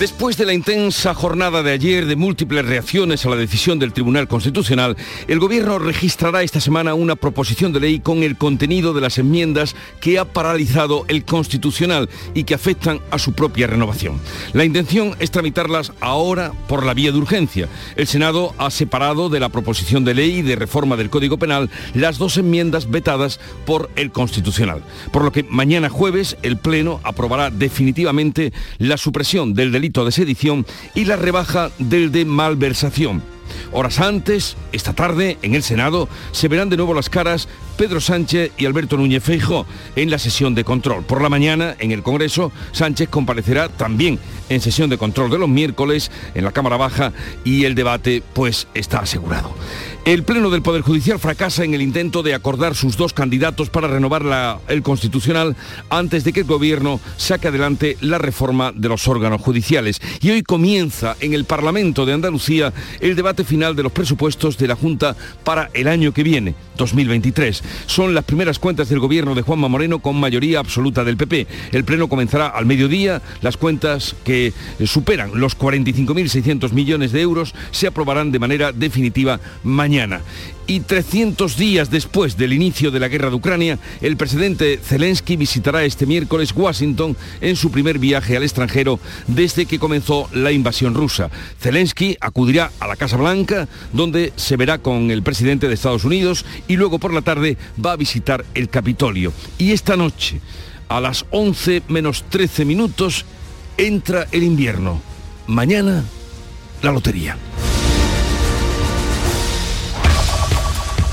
Después de la intensa jornada de ayer de múltiples reacciones a la decisión del Tribunal Constitucional, el Gobierno registrará esta semana una proposición de ley con el contenido de las enmiendas que ha paralizado el Constitucional y que afectan a su propia renovación. La intención es tramitarlas ahora por la vía de urgencia. El Senado ha separado de la proposición de ley de reforma del Código Penal las dos enmiendas vetadas por el Constitucional. Por lo que mañana jueves el Pleno aprobará definitivamente la supresión del delito de sedición y la rebaja del de malversación. Horas antes, esta tarde, en el Senado, se verán de nuevo las caras Pedro Sánchez y Alberto Núñez Feijo en la sesión de control. Por la mañana, en el Congreso, Sánchez comparecerá también en sesión de control de los miércoles en la Cámara Baja y el debate pues está asegurado. El Pleno del Poder Judicial fracasa en el intento de acordar sus dos candidatos para renovar la, el Constitucional antes de que el Gobierno saque adelante la reforma de los órganos judiciales. Y hoy comienza en el Parlamento de Andalucía el debate final de los presupuestos de la Junta para el año que viene, 2023. Son las primeras cuentas del Gobierno de Juanma Moreno con mayoría absoluta del PP. El Pleno comenzará al mediodía. Las cuentas que superan los 45.600 millones de euros se aprobarán de manera definitiva mañana y 300 días después del inicio de la guerra de Ucrania, el presidente Zelensky visitará este miércoles Washington en su primer viaje al extranjero desde que comenzó la invasión rusa. Zelensky acudirá a la Casa Blanca, donde se verá con el presidente de Estados Unidos y luego por la tarde va a visitar el Capitolio. Y esta noche, a las 11 menos 13 minutos, entra el invierno. Mañana, la lotería.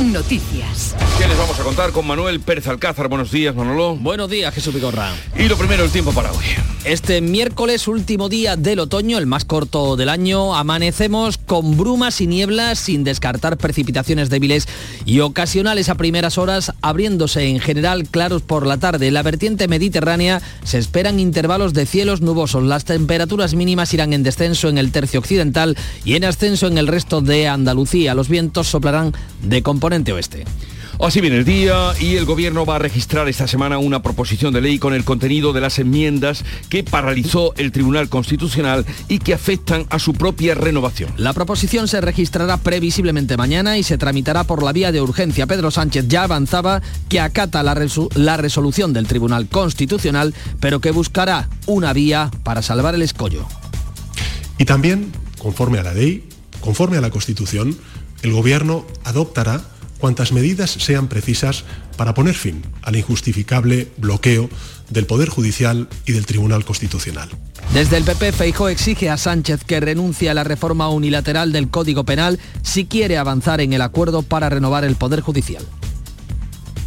Noticias. ¿Qué les vamos a contar con Manuel Pérez Alcázar? Buenos días, Manolo. Buenos días, Jesús Vigorra. Y lo primero, el tiempo para hoy. Este miércoles, último día del otoño, el más corto del año, amanecemos con brumas y nieblas sin descartar precipitaciones débiles y ocasionales a primeras horas, abriéndose en general claros por la tarde. En la vertiente mediterránea se esperan intervalos de cielos nubosos. Las temperaturas mínimas irán en descenso en el tercio occidental y en ascenso en el resto de Andalucía. Los vientos soplarán de componente oeste. Así viene el día y el Gobierno va a registrar esta semana una proposición de ley con el contenido de las enmiendas que paralizó el Tribunal Constitucional y que afectan a su propia renovación. La proposición se registrará previsiblemente mañana y se tramitará por la vía de urgencia. Pedro Sánchez ya avanzaba que acata la, la resolución del Tribunal Constitucional, pero que buscará una vía para salvar el escollo. Y también, conforme a la ley, conforme a la Constitución, el Gobierno adoptará cuantas medidas sean precisas para poner fin al injustificable bloqueo del Poder Judicial y del Tribunal Constitucional. Desde el PP, Feijó exige a Sánchez que renuncie a la reforma unilateral del Código Penal si quiere avanzar en el acuerdo para renovar el Poder Judicial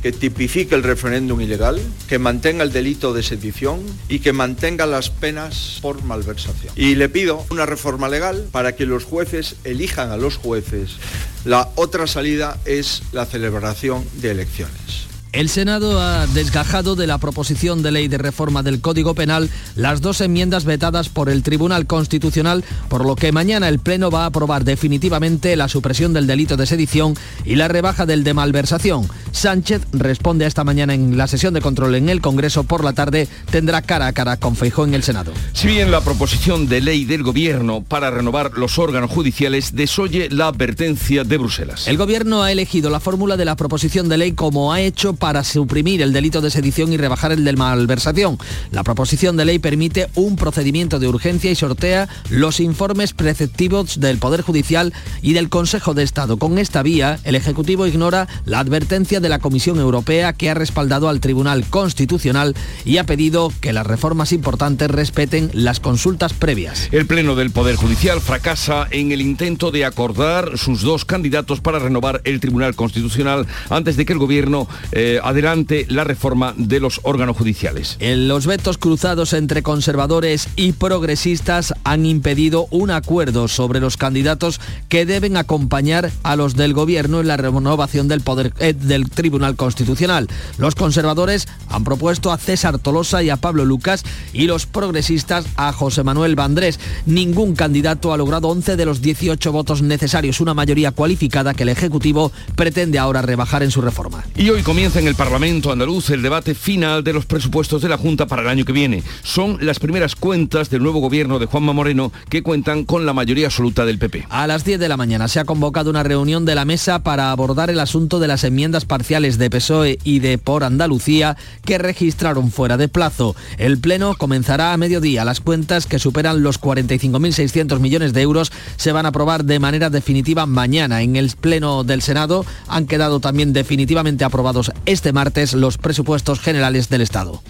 que tipifique el referéndum ilegal, que mantenga el delito de sedición y que mantenga las penas por malversación. Y le pido una reforma legal para que los jueces elijan a los jueces. La otra salida es la celebración de elecciones. El Senado ha desgajado de la proposición de ley de reforma del Código Penal las dos enmiendas vetadas por el Tribunal Constitucional, por lo que mañana el Pleno va a aprobar definitivamente la supresión del delito de sedición y la rebaja del de malversación. Sánchez responde a esta mañana en la sesión de control en el Congreso. Por la tarde tendrá cara a cara con Feijó en el Senado. Si bien la proposición de ley del Gobierno para renovar los órganos judiciales desoye la advertencia de Bruselas. El Gobierno ha elegido la fórmula de la proposición de ley como ha hecho para suprimir el delito de sedición y rebajar el de malversación. La proposición de ley permite un procedimiento de urgencia y sortea los informes preceptivos del Poder Judicial y del Consejo de Estado. Con esta vía, el Ejecutivo ignora la advertencia de la Comisión Europea que ha respaldado al Tribunal Constitucional y ha pedido que las reformas importantes respeten las consultas previas. El Pleno del Poder Judicial fracasa en el intento de acordar sus dos candidatos para renovar el Tribunal Constitucional antes de que el Gobierno... Eh, eh, adelante la reforma de los órganos judiciales. En los vetos cruzados entre conservadores y progresistas han impedido un acuerdo sobre los candidatos que deben acompañar a los del gobierno en la renovación del poder eh, del Tribunal Constitucional. Los conservadores han propuesto a César Tolosa y a Pablo Lucas y los progresistas a José Manuel Vandrés. Ningún candidato ha logrado 11 de los 18 votos necesarios, una mayoría cualificada que el Ejecutivo pretende ahora rebajar en su reforma. Y hoy comienza en el Parlamento andaluz el debate final de los presupuestos de la Junta para el año que viene. Son las primeras cuentas del nuevo gobierno de Juanma Moreno que cuentan con la mayoría absoluta del PP. A las 10 de la mañana se ha convocado una reunión de la mesa para abordar el asunto de las enmiendas parciales de PSOE y de Por Andalucía que registraron fuera de plazo. El Pleno comenzará a mediodía. Las cuentas que superan los 45.600 millones de euros se van a aprobar de manera definitiva mañana. En el Pleno del Senado han quedado también definitivamente aprobados este martes los presupuestos generales del Estado.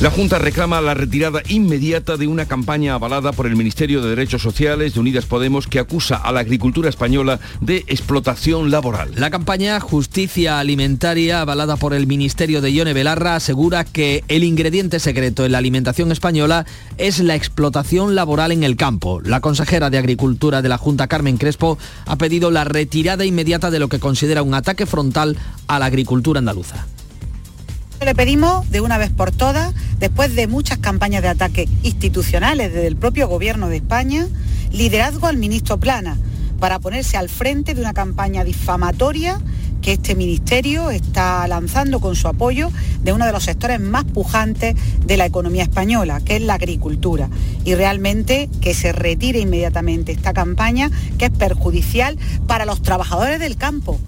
La Junta reclama la retirada inmediata de una campaña avalada por el Ministerio de Derechos Sociales de Unidas Podemos que acusa a la agricultura española de explotación laboral. La campaña Justicia Alimentaria, avalada por el Ministerio de Ione Belarra, asegura que el ingrediente secreto en la alimentación española es la explotación laboral en el campo. La consejera de Agricultura de la Junta, Carmen Crespo, ha pedido la retirada inmediata de lo que considera un ataque frontal a la agricultura andaluza. Le pedimos de una vez por todas, después de muchas campañas de ataque institucionales desde el propio gobierno de España, liderazgo al ministro Plana para ponerse al frente de una campaña difamatoria que este ministerio está lanzando con su apoyo de uno de los sectores más pujantes de la economía española, que es la agricultura. Y realmente que se retire inmediatamente esta campaña que es perjudicial para los trabajadores del campo.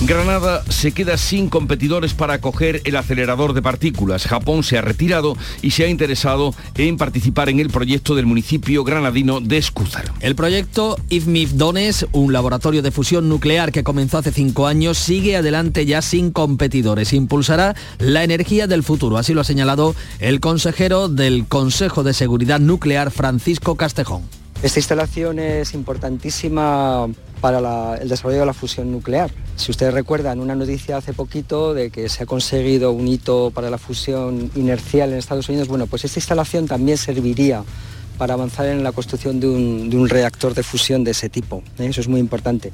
Granada se queda sin competidores para acoger el acelerador de partículas. Japón se ha retirado y se ha interesado en participar en el proyecto del municipio granadino de Escúzar. El proyecto IFMIF Dones, un laboratorio de fusión nuclear que comenzó hace cinco años, sigue adelante ya sin competidores. Impulsará la energía del futuro, así lo ha señalado el consejero del Consejo de Seguridad Nuclear, Francisco Castejón. Esta instalación es importantísima para el desarrollo de la fusión nuclear. Si ustedes recuerdan una noticia hace poquito de que se ha conseguido un hito para la fusión inercial en Estados Unidos, bueno, pues esta instalación también serviría para avanzar en la construcción de un, reactor de fusión de ese tipo. ¿eh? Eso es muy importante.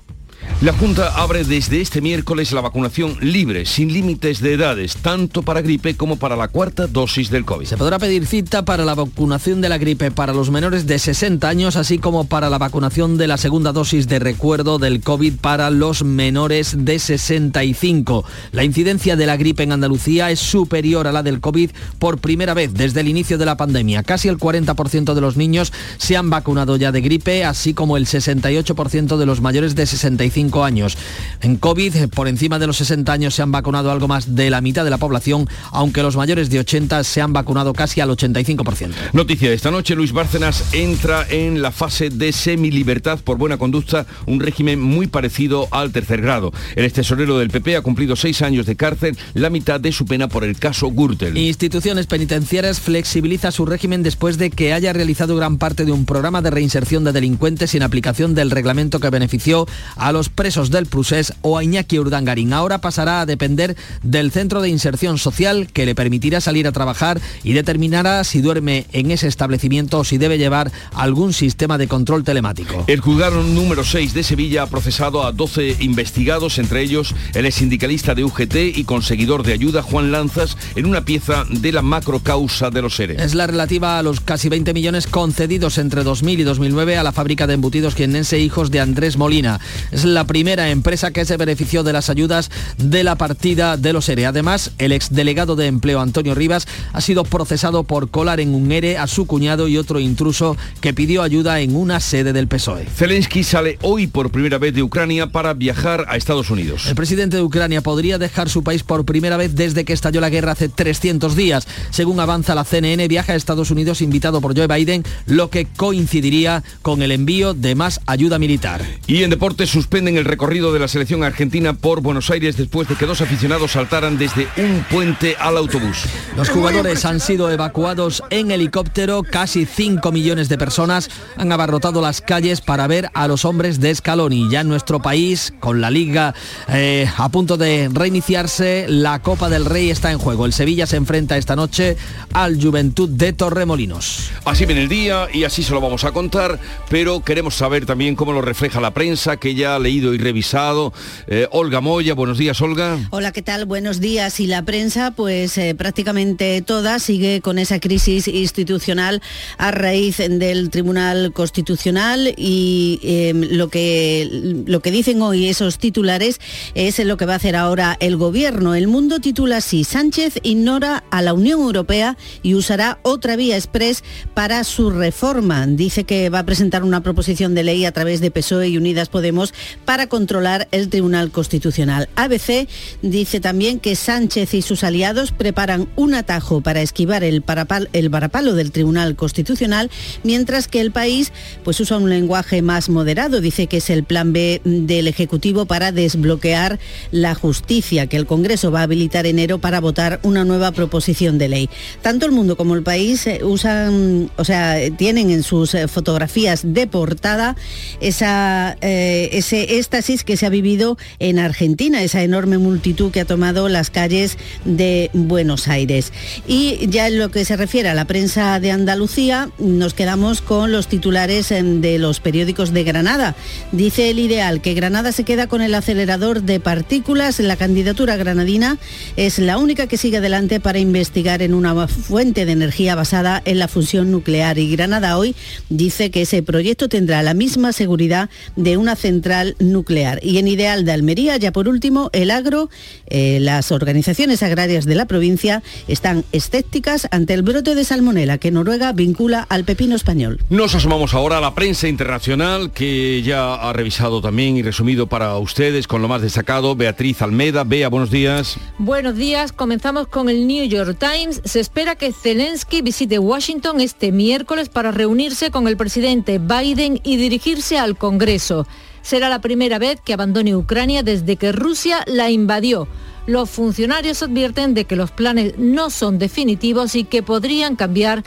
La Junta abre desde este miércoles la vacunación libre, sin límites de edades, tanto para gripe como para la cuarta dosis del COVID. Se podrá pedir cita para la vacunación de la gripe para los menores de 60 años, así como para la vacunación de la segunda dosis de recuerdo del COVID para los menores de 65. La incidencia de la gripe en Andalucía es superior a la del COVID por primera vez desde el inicio de la pandemia. Casi el 40% de los niños se han vacunado ya de gripe, así como el 68% de los mayores de 65 años. En COVID, eh, por encima de los 60 años se han vacunado algo más de la mitad de la población, aunque los mayores de 80 se han vacunado casi al 85%. Noticia esta noche, Luis Bárcenas entra en la fase de semilibertad por buena conducta, un régimen muy parecido al tercer grado. El tesorero del PP ha cumplido seis años de cárcel, la mitad de su pena por el caso Gürtel. Instituciones penitenciarias flexibiliza su régimen después de que haya realizado gran parte de un programa de reinserción de delincuentes sin aplicación del reglamento que benefició a los presos del Prusés o a Iñaki Urdangarín. Ahora pasará a depender del Centro de Inserción Social que le permitirá salir a trabajar y determinará si duerme en ese establecimiento o si debe llevar algún sistema de control telemático. El juzgado número 6 de Sevilla ha procesado a 12 investigados, entre ellos el sindicalista de UGT y conseguidor de ayuda Juan Lanzas, en una pieza de la macrocausa de los seres. Es la relativa a los casi 20 millones concedidos entre 2000 y 2009 a la fábrica de embutidos quienense Hijos de Andrés Molina. Es la primera empresa que se benefició de las ayudas de la partida de los ERE. Además, el exdelegado de empleo Antonio Rivas ha sido procesado por colar en un ERE a su cuñado y otro intruso que pidió ayuda en una sede del PSOE. Zelensky sale hoy por primera vez de Ucrania para viajar a Estados Unidos. El presidente de Ucrania podría dejar su país por primera vez desde que estalló la guerra hace 300 días. Según avanza la CNN, viaja a Estados Unidos invitado por Joe Biden, lo que coincidiría con el envío de más ayuda militar. Y en deporte suspenden el recorrido de la selección argentina por Buenos Aires después de que dos aficionados saltaran desde un puente al autobús. Los jugadores han sido evacuados en helicóptero, casi 5 millones de personas han abarrotado las calles para ver a los hombres de Scaloni. Ya en nuestro país, con la liga eh, a punto de reiniciarse, la Copa del Rey está en juego. El Sevilla se enfrenta esta noche al Juventud de Torremolinos. Así viene el día y así se lo vamos a contar, pero queremos saber también cómo lo refleja la prensa, que ya leído y revisado. Eh, Olga Moya, buenos días, Olga. Hola, ¿qué tal? Buenos días. Y la prensa, pues eh, prácticamente toda sigue con esa crisis institucional a raíz del Tribunal Constitucional y em, lo, que, lo que dicen hoy esos titulares es lo que va a hacer ahora el gobierno. El mundo titula así, Sánchez ignora a la Unión Europea y usará otra vía express para su reforma. Dice que va a presentar una proposición de ley a través de PSOE y Unidas Podemos para controlar el Tribunal Constitucional. ABC dice también que Sánchez y sus aliados preparan un atajo para esquivar el, parapal, varapalo del Tribunal Constitucional, mientras que el país pues usa un lenguaje más moderado. Dice que es el plan B del Ejecutivo para desbloquear la justicia, que el Congreso va a habilitar enero para votar una nueva proposición de ley. Tanto el mundo como el país eh, usan, o sea, tienen en sus eh, fotografías de portada esa, eh, ese éxtasis que se ha vivido en Argentina, esa enorme multitud que ha tomado las calles de Buenos Aires. Y ya en lo que se refiere a la prensa de Andalucía, nos quedamos con los titulares em, de los periódicos de Granada. Dice el ideal que Granada se queda con el acelerador de partículas. La candidatura granadina es la única que sigue adelante para investigar en una fuente de energía basada en la fusión nuclear. Y Granada hoy dice que ese proyecto tendrá la misma seguridad de una central nuclear. Y en ideal de Almería, ya por último, el agro, eh, las organizaciones agrarias de la provincia están escépticas ante el brote de salmonela que Noruega vincula al pepino español. Nos asomamos ahora a la prensa internacional que ya ha revisado también y resumido para ustedes con lo más destacado. Beatriz Almeda, Bea, buenos días. Buenos días, comenzamos con el New York Times. Se espera que Zelensky visite Washington este miércoles para reunirse con el presidente Biden y dirigirse al Congreso. Será la primera vez que abandone Ucrania desde que Rusia la invadió. Los funcionarios advierten de que los planes no son definitivos y que podrían cambiar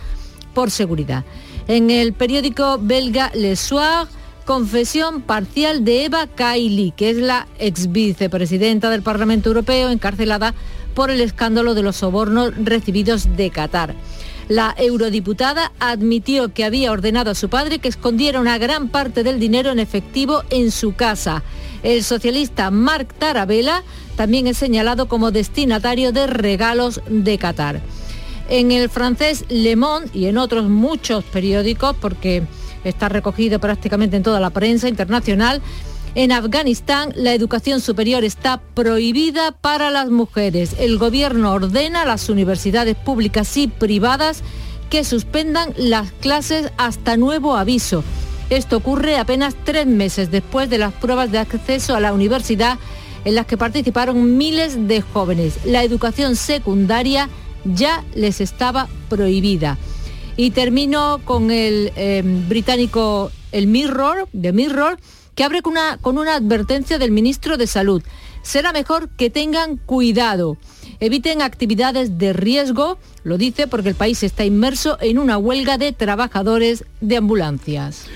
por seguridad. En el periódico belga Le Soir, confesión parcial de Eva Kaili, que es la ex vicepresidenta del Parlamento Europeo encarcelada por el escándalo de los sobornos recibidos de Qatar. La eurodiputada admitió que había ordenado a su padre que escondiera una gran parte del dinero en efectivo en su casa. El socialista Marc Tarabella también es señalado como destinatario de regalos de Qatar. En el francés Le Monde y en otros muchos periódicos, porque está recogido prácticamente en toda la prensa internacional, en Afganistán la educación superior está prohibida para las mujeres. El gobierno ordena a las universidades públicas y privadas que suspendan las clases hasta nuevo aviso. Esto ocurre apenas tres meses después de las pruebas de acceso a la universidad en las que participaron miles de jóvenes. La educación secundaria ya les estaba prohibida. Y termino con el eh, británico, el Mirror, de Mirror, que abre con una, advertencia del ministro de Salud. Será mejor que tengan cuidado. Eviten actividades de riesgo, lo dice porque el país está inmerso en una huelga de trabajadores de ambulancias.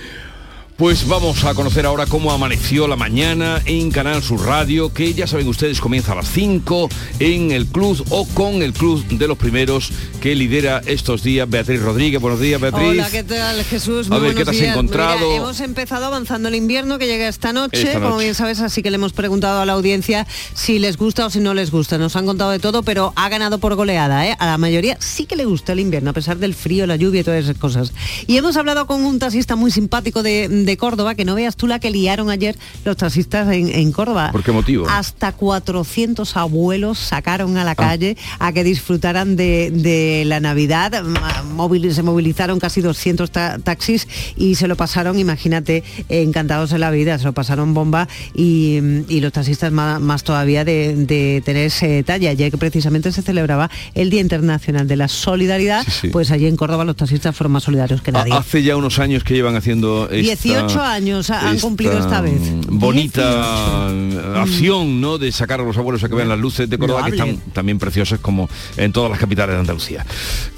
Pues vamos a conocer ahora cómo amaneció la mañana en Canal Sur Radio, que ya saben ustedes comienza a las 5 en el club o con el club de los primeros que lidera estos días Beatriz Rodríguez. Buenos días, Beatriz. Hola, ¿qué tal, Jesús? a ver, ¿qué te has encontrado? hemos empezado avanzando el invierno que llega esta noche, como bien sabes, así que le hemos preguntado a la audiencia si les gusta o si no les gusta. Nos han contado de todo, pero ha ganado por goleada, ¿eh? A la mayoría sí que le gusta el invierno, a pesar del frío, la lluvia y todas esas cosas. Y hemos hablado con un taxista muy simpático de de Córdoba, que no veas tú la que liaron ayer los taxistas en, Córdoba. ¿Por qué motivo? Hasta 400 abuelos sacaron a la ah. calle a que disfrutaran de, la Navidad. se movilizaron casi 200 taxis y se lo pasaron, imagínate, encantados en la vida, se lo pasaron bomba y, los taxistas más, todavía de, tener ese talla. Ayer que precisamente se celebraba el Día Internacional de la Solidaridad, pues allí en Córdoba los taxistas fueron más solidarios que nadie. Hace ya unos años que llevan haciendo... 18 18 años han cumplido esta vez. Bonita acción, ¿no? De sacar a los abuelos a que vean las luces de Córdoba, que están también preciosas como en todas las capitales de Andalucía.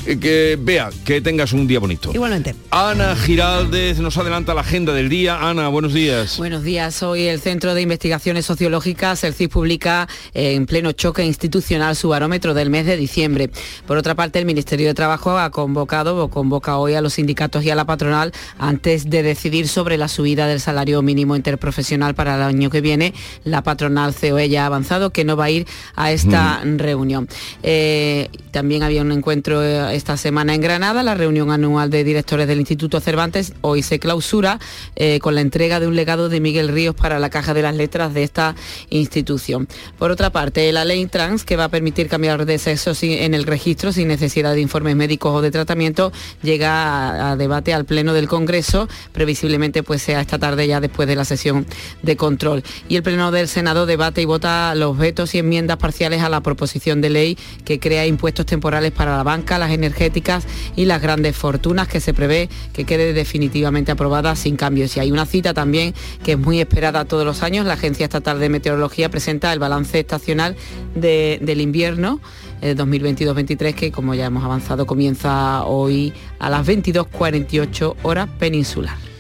Eh, que vea, que tengas un día bonito. Igualmente. Ana Giraldez nos adelanta la agenda del día. Ana, buenos días. Buenos días. Hoy el Centro de Investigaciones Sociológicas, el CIS, publica eh, en pleno choque institucional su barómetro del mes de diciembre. Por otra parte, el Ministerio de Trabajo ha convocado o convoca hoy a los sindicatos y a la patronal antes de decidir sobre la subida del salario mínimo interprofesional para el año que viene. La patronal COE ya ha avanzado que no va a ir a esta reunión. Eh, también había un encuentro eh, esta semana en Granada, la reunión anual de directores del Instituto Cervantes. Hoy se clausura eh, con la entrega de un legado de Miguel Ríos para la Caja de las Letras de esta institución. Por otra parte, la ley trans, que va a permitir cambiar de sexo en el registro sin necesidad de informes médicos o de tratamiento, llega a, debate al Pleno del Congreso, previsiblemente pues sea esta tarde ya después de la sesión de control. Y el Pleno del Senado debate y vota los vetos y enmiendas parciales a la proposición de ley que crea impuestos temporales para la banca, las energéticas y las grandes fortunas que se prevé que quede definitivamente aprobada sin cambios. Y hay una cita también que es muy esperada todos los años. La Agencia Estatal de Meteorología presenta el balance estacional del invierno 2022-23 eh, que como ya hemos avanzado comienza hoy a las 22.48 horas peninsular.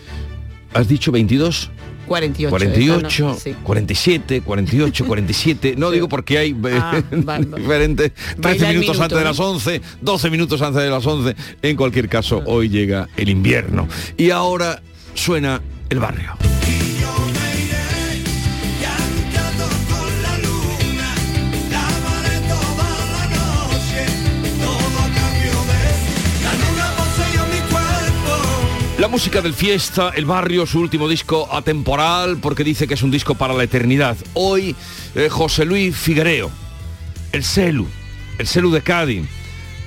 ¿Has dicho 22? 48. 48, 47, 48, 47. No digo porque hay ah, diferentes 13 minutos antes de las 11, 12 minutos antes de las 11. En cualquier caso, ah. hoy llega el invierno. Y ahora suena el barrio. Música del fiesta, el barrio, su último disco atemporal, porque dice que es un disco para la eternidad. Hoy, eh, José Luis Figuereo, el Celu, el Celu de Cádiz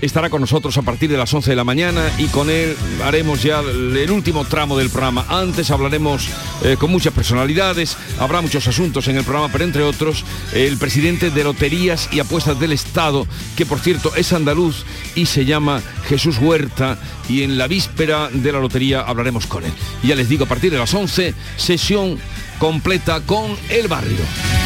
estará con nosotros a partir de las 11 de la mañana y con él haremos ya el último tramo del programa. Antes hablaremos eh, con muchas personalidades, habrá muchos asuntos en el programa, pero entre otros el presidente de Loterías y Apuestas del Estado, que por cierto es andaluz y se llama Jesús Huerta y en la víspera de la lotería hablaremos con él. ya les digo, a partir de las 11, sesión completa con el barrio.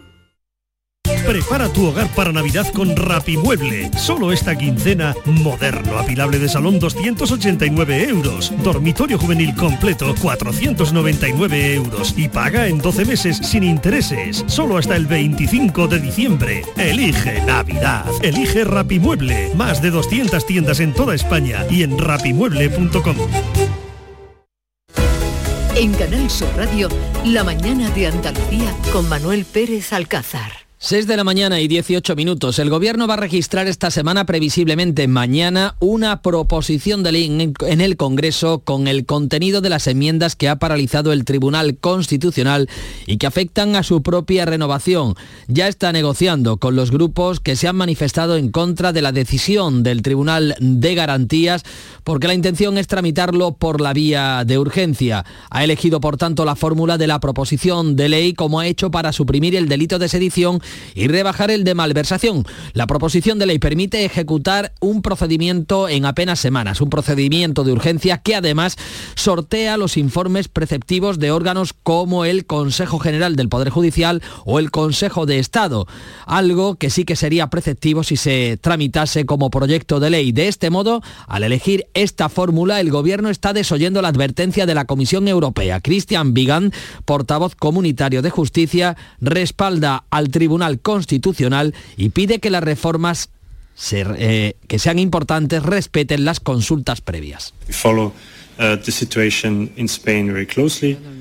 Prepara tu hogar para Navidad con Rapimueble. Solo esta quincena, moderno, apilable de salón 289 euros. Dormitorio juvenil completo 499 euros. Y paga en 12 meses sin intereses. Solo hasta el 25 de diciembre. Elige Navidad. Elige Rapimueble. Más de 200 tiendas en toda España y en rapimueble.com. En Canal Sur Radio, La mañana de Andalucía con Manuel Pérez Alcázar. 6 de la mañana y 18 minutos. El Gobierno va a registrar esta semana, previsiblemente mañana, una proposición de ley en el Congreso con el contenido de las enmiendas que ha paralizado el Tribunal Constitucional y que afectan a su propia renovación. Ya está negociando con los grupos que se han manifestado en contra de la decisión del Tribunal de Garantías porque la intención es tramitarlo por la vía de urgencia. Ha elegido, por tanto, la fórmula de la proposición de ley como ha hecho para suprimir el delito de sedición y rebajar el de malversación. La proposición de ley permite ejecutar un procedimiento en apenas semanas, un procedimiento de urgencia que además sortea los informes preceptivos de órganos como el Consejo General del Poder Judicial o el Consejo de Estado, algo que sí que sería preceptivo si se tramitase como proyecto de ley. De este modo, al elegir esta fórmula, el Gobierno está desoyendo la advertencia de la Comisión Europea. Christian Vigan, portavoz comunitario de Justicia, respalda al Tribunal Constitucional y pide que las reformas eh, que sean importantes respeten las consultas previas. Uh,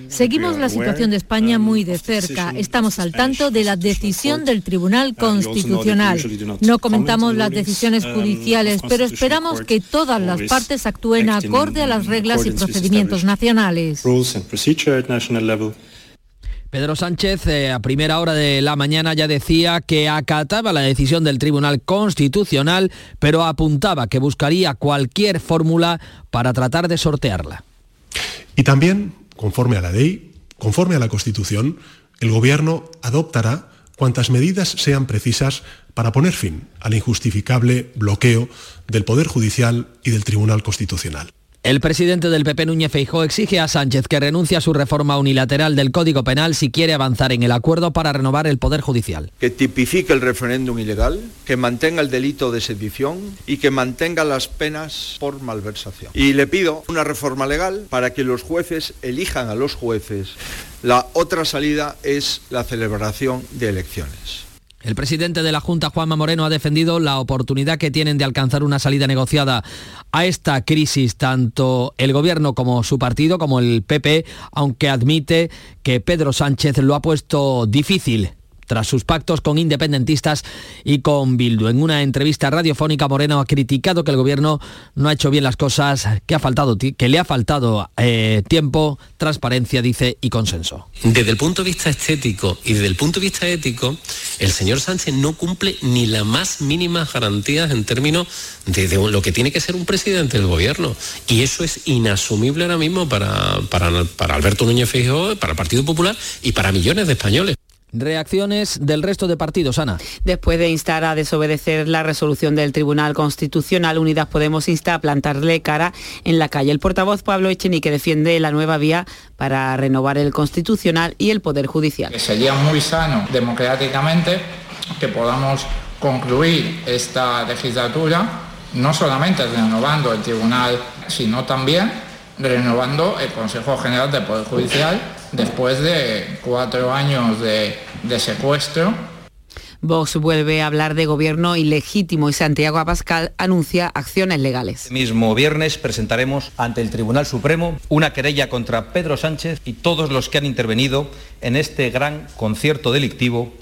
Seguimos la situación de España um, muy de cerca. Estamos al tanto de la decisión del Tribunal Constitucional. No comentamos las decisiones um, judiciales, pero esperamos que todas las partes actúen acorde a las reglas y procedimientos nacionales. Pedro Sánchez eh, a primera hora de la mañana ya decía que acataba la decisión del Tribunal Constitucional, pero apuntaba que buscaría cualquier fórmula para tratar de sortearla. Y también, conforme a la ley, conforme a la Constitución, el Gobierno adoptará cuantas medidas sean precisas para poner fin al injustificable bloqueo del Poder Judicial y del Tribunal Constitucional. El presidente del PP Núñez Feijó exige a Sánchez que renuncie a su reforma unilateral del Código Penal si quiere avanzar en el acuerdo para renovar el Poder Judicial. Que tipifique el referéndum ilegal, que mantenga el delito de sedición y que mantenga las penas por malversación. Y le pido una reforma legal para que los jueces elijan a los jueces. La otra salida es la celebración de elecciones. El presidente de la Junta, Juanma Moreno, ha defendido la oportunidad que tienen de alcanzar una salida negociada a esta crisis, tanto el gobierno como su partido, como el PP, aunque admite que Pedro Sánchez lo ha puesto difícil tras sus pactos con independentistas y con Bildu. En una entrevista radiofónica, Moreno ha criticado que el gobierno no ha hecho bien las cosas, que, ha faltado, que le ha faltado eh, tiempo, transparencia, dice, y consenso. Desde el punto de vista estético y desde el punto de vista ético, el señor Sánchez no cumple ni las más mínimas garantías en términos de, lo que tiene que ser un presidente del gobierno. Y eso es inasumible ahora mismo para, para, para Alberto Núñez Feijóo, para el Partido Popular y para millones de españoles. Reacciones del resto de partidos, Ana. Después de instar a desobedecer la resolución del Tribunal Constitucional, Unidas Podemos insta a plantarle cara en la calle. El portavoz Pablo Echenique defiende la nueva vía para renovar el Constitucional y el Poder Judicial. sería muy sano democráticamente que podamos concluir esta legislatura no solamente renovando el Tribunal, sino también renovando el Consejo General del Poder Judicial después de cuatro años de, secuestro. Vox vuelve a hablar de gobierno ilegítimo y Santiago Abascal anuncia acciones legales. El mismo viernes presentaremos ante el Tribunal Supremo una querella contra Pedro Sánchez y todos los que han intervenido en este gran concierto delictivo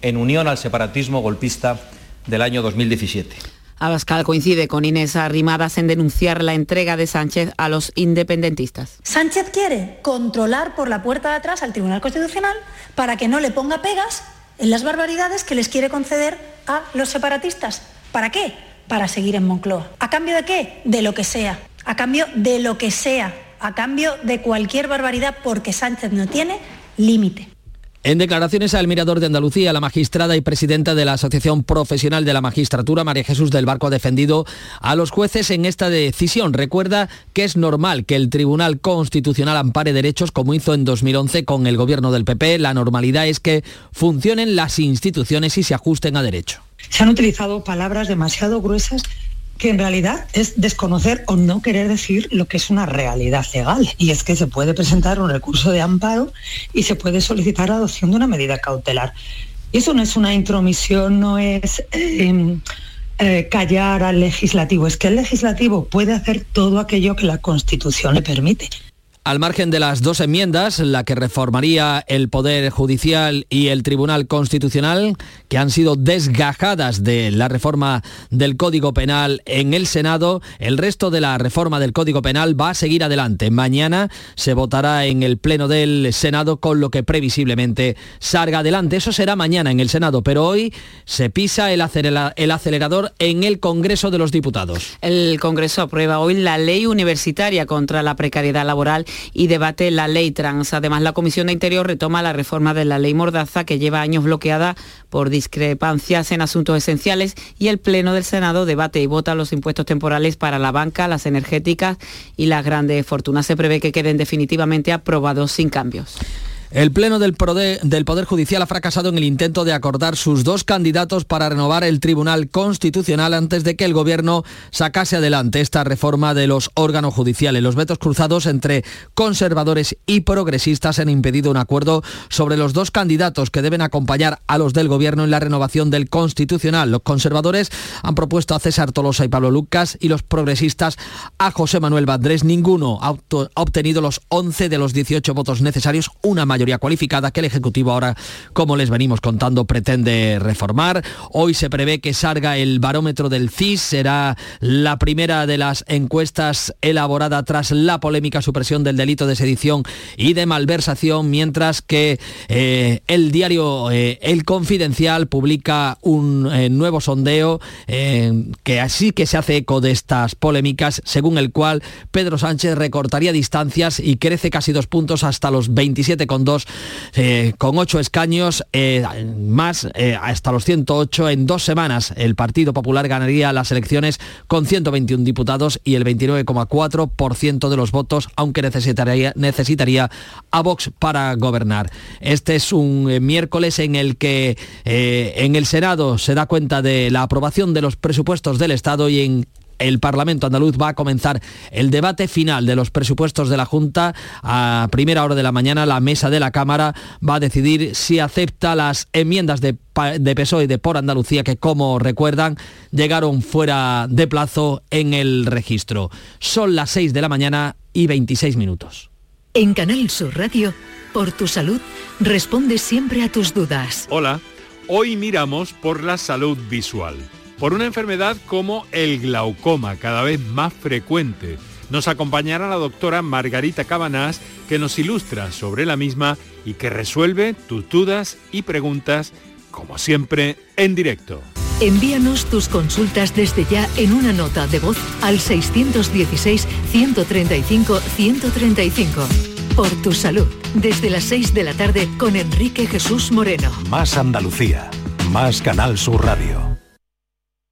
en unión al separatismo golpista del año 2017. Abascal coincide con Inés Arrimadas en denunciar la entrega de Sánchez a los independentistas. Sánchez quiere controlar por la puerta de atrás al Tribunal Constitucional para que no le ponga pegas en las barbaridades que les quiere conceder a los separatistas. ¿Para qué? Para seguir en Moncloa. ¿A cambio de qué? De lo que sea. A cambio de lo que sea. A cambio de cualquier barbaridad porque Sánchez no tiene límite. En declaraciones al Mirador de Andalucía, la magistrada y presidenta de la Asociación Profesional de la Magistratura, María Jesús del Barco, ha defendido a los jueces en esta decisión. Recuerda que es normal que el Tribunal Constitucional ampare derechos como hizo en 2011 con el gobierno del PP. La normalidad es que funcionen las instituciones y se ajusten a derecho. Se han utilizado palabras demasiado gruesas que en realidad es desconocer o no querer decir lo que es una realidad legal. Y es que se puede presentar un recurso de amparo y se puede solicitar la adopción de una medida cautelar. Y eso no es una intromisión, no es em, eh, callar al legislativo, es que el legislativo puede hacer todo aquello que la Constitución le permite. Al margen de las dos enmiendas, la que reformaría el Poder Judicial y el Tribunal Constitucional, que han sido desgajadas de la reforma del Código Penal en el Senado, el resto de la reforma del Código Penal va a seguir adelante. Mañana se votará en el Pleno del Senado, con lo que previsiblemente salga adelante. Eso será mañana en el Senado, pero hoy se pisa el, el acelerador en el Congreso de los Diputados. El Congreso aprueba hoy la ley universitaria contra la precariedad laboral y debate la ley trans. Además, la Comisión de Interior retoma la reforma de la ley Mordaza que lleva años bloqueada por discrepancias en asuntos esenciales y el Pleno del Senado debate y vota los impuestos temporales para la banca, las energéticas y las grandes fortunas. Se prevé que queden definitivamente aprobados sin cambios. El Pleno del Poder, Judicial ha fracasado en el intento de acordar sus dos candidatos para renovar el Tribunal Constitucional antes de que el Gobierno sacase adelante esta reforma de los órganos judiciales. Los vetos cruzados entre conservadores y progresistas han impedido un acuerdo sobre los dos candidatos que deben acompañar a los del Gobierno en la renovación del Constitucional. Los conservadores han propuesto a César Tolosa y Pablo Lucas y los progresistas a José Manuel Badrés. Ninguno ha obtenido los 11 de los 18 votos necesarios, una mayoría cualificada que el Ejecutivo ahora, como les venimos contando, pretende reformar. Hoy se prevé que salga el barómetro del CIS, será la primera de las encuestas elaborada tras la polémica supresión del delito de sedición y de malversación, mientras que eh, el diario eh, El Confidencial publica un eh, nuevo sondeo que así que se hace eco de estas polémicas, según el cual Pedro Sánchez recortaría distancias y crece casi dos puntos hasta los 27,2 eh, con ocho escaños, eh, más eh, hasta los 108 en dos semanas. El Partido Popular ganaría las elecciones con 121 diputados y el 29,4% de los votos, aunque necesitaría, necesitaría a Vox para gobernar. Este es un miércoles en el que en el Senado se da cuenta de la aprobación de los presupuestos del Estado y en el Parlamento andaluz va a comenzar el debate final de los presupuestos de la Junta. A primera hora de la mañana la mesa de la Cámara va a decidir si acepta las enmiendas de, de PSOE y de Por Andalucía que, como recuerdan, llegaron fuera de plazo en el registro. Son las 6 de la mañana y 26 minutos. En Canal Sur Radio, por tu salud, responde siempre a tus dudas. Hola, hoy miramos por la salud visual por una enfermedad como el glaucoma, cada vez más frecuente. Nos acompañará la doctora Margarita Cabanás, que nos ilustra sobre la misma y que resuelve tus dudas y preguntas, como siempre, en directo. Envíanos tus consultas desde ya en una nota de voz al 616-135-135. Por tu salud, desde las 6 de la tarde con Enrique Jesús Moreno. Más Andalucía, más Canal Sur Radio.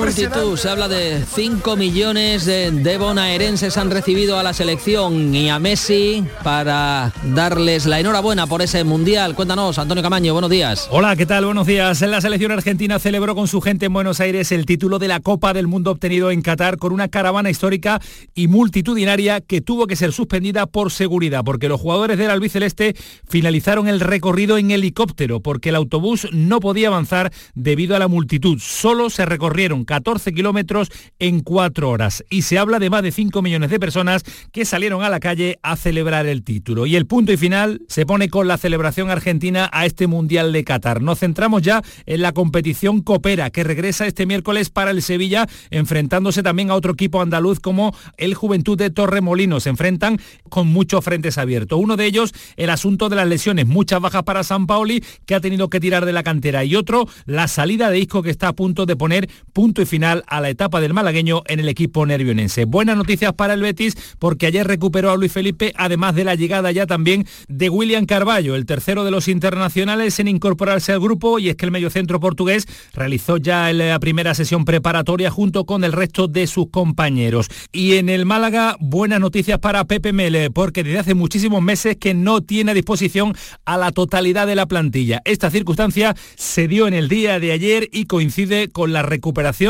multitud, se habla de 5 millones de, bonaerenses han recibido a la selección y a Messi para darles la enhorabuena por ese mundial. Cuéntanos, Antonio Camaño, buenos días. Hola, ¿qué tal? Buenos días. La selección argentina celebró con su gente en Buenos Aires el título de la Copa del Mundo obtenido en Qatar con una caravana histórica y multitudinaria que tuvo que ser suspendida por seguridad, porque los jugadores del albiceleste finalizaron el recorrido en helicóptero, porque el autobús no podía avanzar debido a la multitud. Solo se recorrieron 14 kilómetros en cuatro horas y se habla de más de 5 millones de personas que salieron a la calle a celebrar el título. Y el punto y final se pone con la celebración argentina a este Mundial de Qatar. Nos centramos ya en la competición Copera que regresa este miércoles para el Sevilla enfrentándose también a otro equipo andaluz como el Juventud de Torremolinos. Se enfrentan con muchos frentes abiertos. Uno de ellos el asunto de las lesiones, muchas bajas para San Paoli que ha tenido que tirar de la cantera y otro la salida de Isco que está a punto de poner punto y final a la etapa del malagueño en el equipo nervionense. Buenas noticias para el Betis porque ayer recuperó a Luis Felipe, además de la llegada ya también de William Carballo, el tercero de los internacionales en incorporarse al grupo y es que el mediocentro portugués realizó ya la primera sesión preparatoria junto con el resto de sus compañeros. Y en el Málaga, buenas noticias para Pepe Mele, porque desde hace muchísimos meses que no tiene disposición a la totalidad de la plantilla. Esta circunstancia se dio en el día de ayer y coincide con la recuperación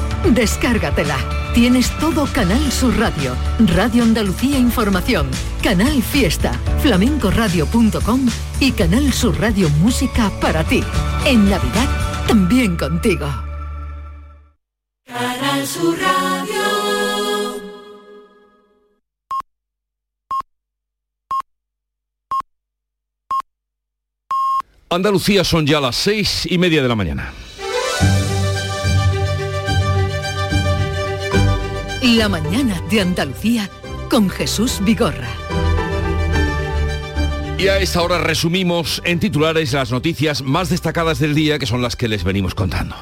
Descárgatela. Tienes todo Canal Sur Radio, Radio Andalucía Información, Canal Fiesta, flamencoradio.com y Canal Sur Radio Música para ti. En Navidad, también contigo. Canal Sur Radio. Andalucía son ya las seis y media de la mañana. La mañana de Andalucía con Jesús Vigorra. Y a esta hora resumimos en titulares las noticias más destacadas del día, que son las que les venimos contando.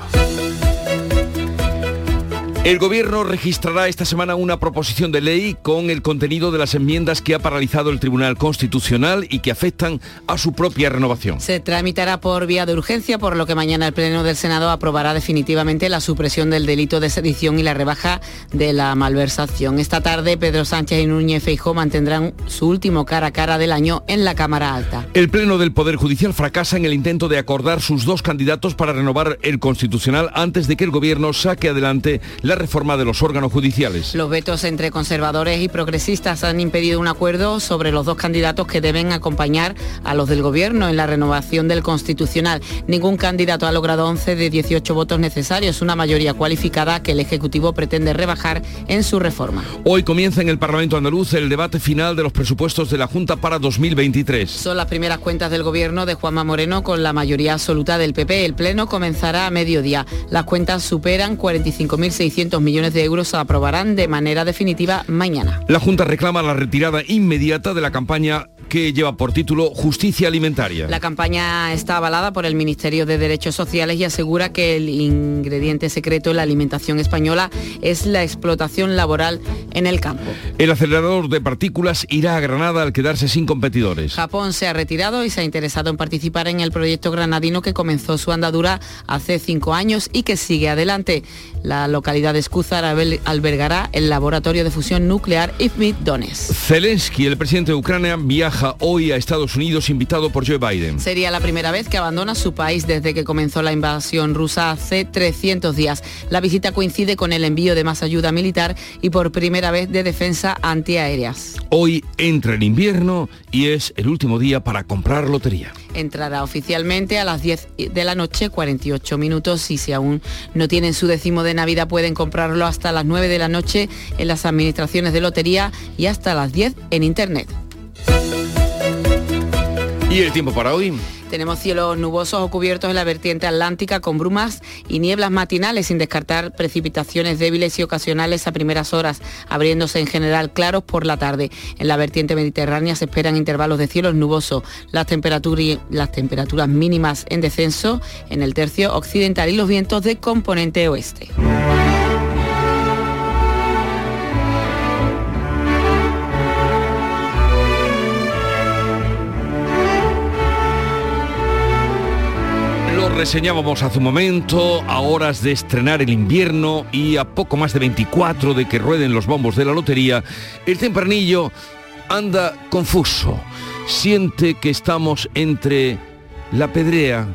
El Gobierno registrará esta semana una proposición de ley con el contenido de las enmiendas que ha paralizado el Tribunal Constitucional y que afectan a su propia renovación. Se tramitará por vía de urgencia, por lo que mañana el Pleno del Senado aprobará definitivamente la supresión del delito de sedición y la rebaja de la malversación. Esta tarde, Pedro Sánchez y Núñez Feijó mantendrán su último cara a cara del año en la Cámara Alta. El Pleno del Poder Judicial fracasa en el intento de acordar sus dos candidatos para renovar el Constitucional antes de que el Gobierno saque adelante la reforma de los órganos judiciales. Los vetos entre conservadores y progresistas han impedido un acuerdo sobre los dos candidatos que deben acompañar a los del Gobierno en la renovación del Constitucional. Ningún candidato ha logrado 11 de 18 votos necesarios, una mayoría cualificada que el Ejecutivo pretende rebajar en su reforma. Hoy comienza en el Parlamento andaluz el debate final de los presupuestos de la Junta para 2023. Son las primeras cuentas del Gobierno de Juanma Moreno con la mayoría absoluta del PP. El Pleno comenzará a mediodía. Las cuentas superan 45.600 millones de euros se aprobarán de manera definitiva mañana. La Junta reclama la retirada inmediata de la campaña que lleva por título Justicia Alimentaria. La campaña está avalada por el Ministerio de Derechos Sociales y asegura que el ingrediente secreto en la alimentación española es la explotación laboral en el campo. El acelerador de partículas irá a Granada al quedarse sin competidores. Japón se ha retirado y se ha interesado en participar en el proyecto granadino que comenzó su andadura hace cinco años y que sigue adelante. La localidad de Escúzar albergará el laboratorio de fusión nuclear IFMIT Donetsk. Zelensky, el presidente de Ucrania, viaja hoy a Estados Unidos invitado por Joe Biden. Sería la primera vez que abandona su país desde que comenzó la invasión rusa hace 300 días. La visita coincide con el envío de más ayuda militar y por primera vez de defensa antiaéreas. Hoy entra el invierno y es el último día para comprar lotería. Entrará oficialmente a las 10 de la noche, 48 minutos, y si aún no tienen su décimo de Navidad pueden comprarlo hasta las 9 de la noche en las administraciones de lotería y hasta las 10 en Internet. ¿Y el tiempo para hoy? Tenemos cielos nubosos o cubiertos en la vertiente atlántica con brumas y nieblas matinales sin descartar precipitaciones débiles y ocasionales a primeras horas, abriéndose en general claros por la tarde. En la vertiente mediterránea se esperan intervalos de cielos nubosos. Las, temperaturas, las temperaturas mínimas en descenso en el tercio occidental y los vientos de componente oeste. Reseñábamos hace un momento, a horas de estrenar el invierno y a poco más de 24 de que rueden los bombos de la lotería, el tempranillo anda confuso. Siente que estamos entre la pedrea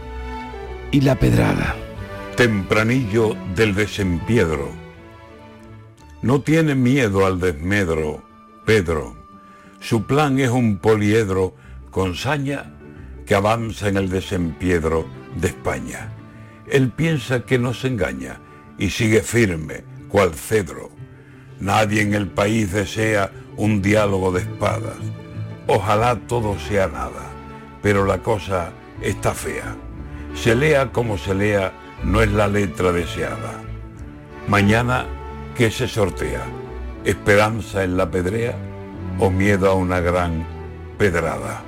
y la pedrada. Tempranillo del desempiedro. No tiene miedo al desmedro, Pedro. Su plan es un poliedro con saña que avanza en el desempiedro de España. Él piensa que no se engaña y sigue firme, cual cedro. Nadie en el país desea un diálogo de espadas. Ojalá todo sea nada, pero la cosa está fea. Se lea como se lea, no es la letra deseada. Mañana, ¿qué se sortea? ¿Esperanza en la pedrea o miedo a una gran pedrada?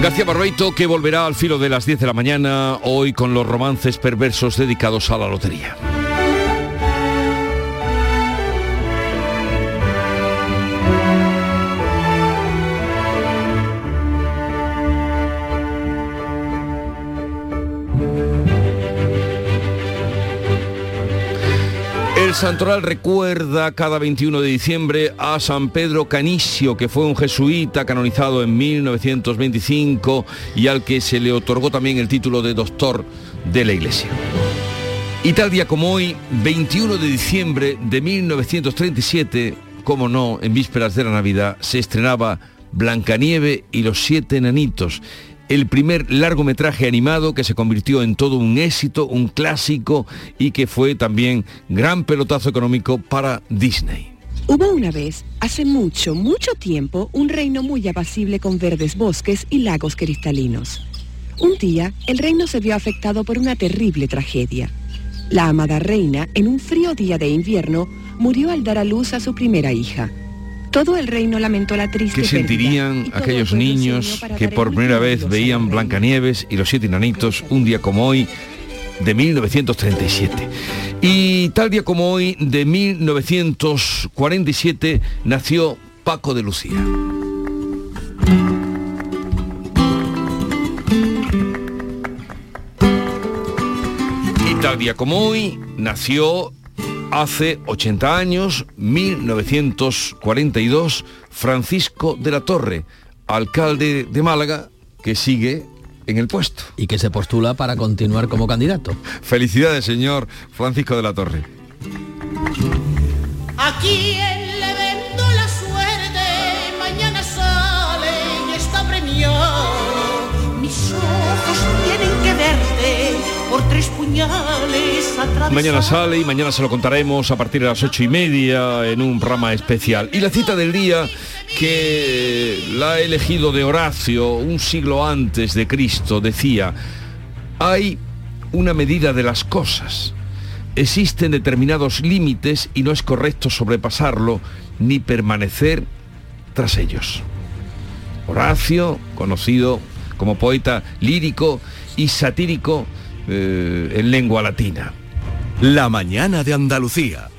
García Barbeito que volverá al filo de las 10 de la mañana hoy con los romances perversos dedicados a la lotería. El santoral recuerda cada 21 de diciembre a San Pedro Canicio, que fue un jesuita canonizado en 1925 y al que se le otorgó también el título de doctor de la Iglesia. Y tal día como hoy, 21 de diciembre de 1937, como no, en vísperas de la Navidad, se estrenaba Blancanieve y los siete enanitos, el primer largometraje animado que se convirtió en todo un éxito, un clásico y que fue también gran pelotazo económico para Disney. Hubo una vez, hace mucho, mucho tiempo, un reino muy apacible con verdes bosques y lagos cristalinos. Un día, el reino se vio afectado por una terrible tragedia. La amada reina, en un frío día de invierno, murió al dar a luz a su primera hija. Todo el reino lamentó la triste ¿Qué sentirían aquellos niños que por primera vez veían Blancanieves y los siete enanitos un día como hoy de 1937? Y tal día como hoy de 1947 nació Paco de Lucía. Y tal día como hoy nació Hace 80 años, 1942, Francisco de la Torre, alcalde de Málaga, que sigue en el puesto. Y que se postula para continuar como candidato. Felicidades, señor Francisco de la Torre. Aquí por tres puñales atravesados. Mañana sale y mañana se lo contaremos a partir de las ocho y media en un programa especial. Y la cita del día que la ha elegido de Horacio un siglo antes de Cristo decía, hay una medida de las cosas. Existen determinados límites y no es correcto sobrepasarlo ni permanecer tras ellos. Horacio, conocido como poeta lírico y satírico eh, en lengua latina. La mañana de Andalucía.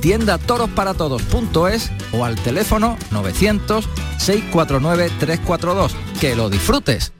tiendatorosparatodos.es o al teléfono 900-649-342. ¡Que lo disfrutes!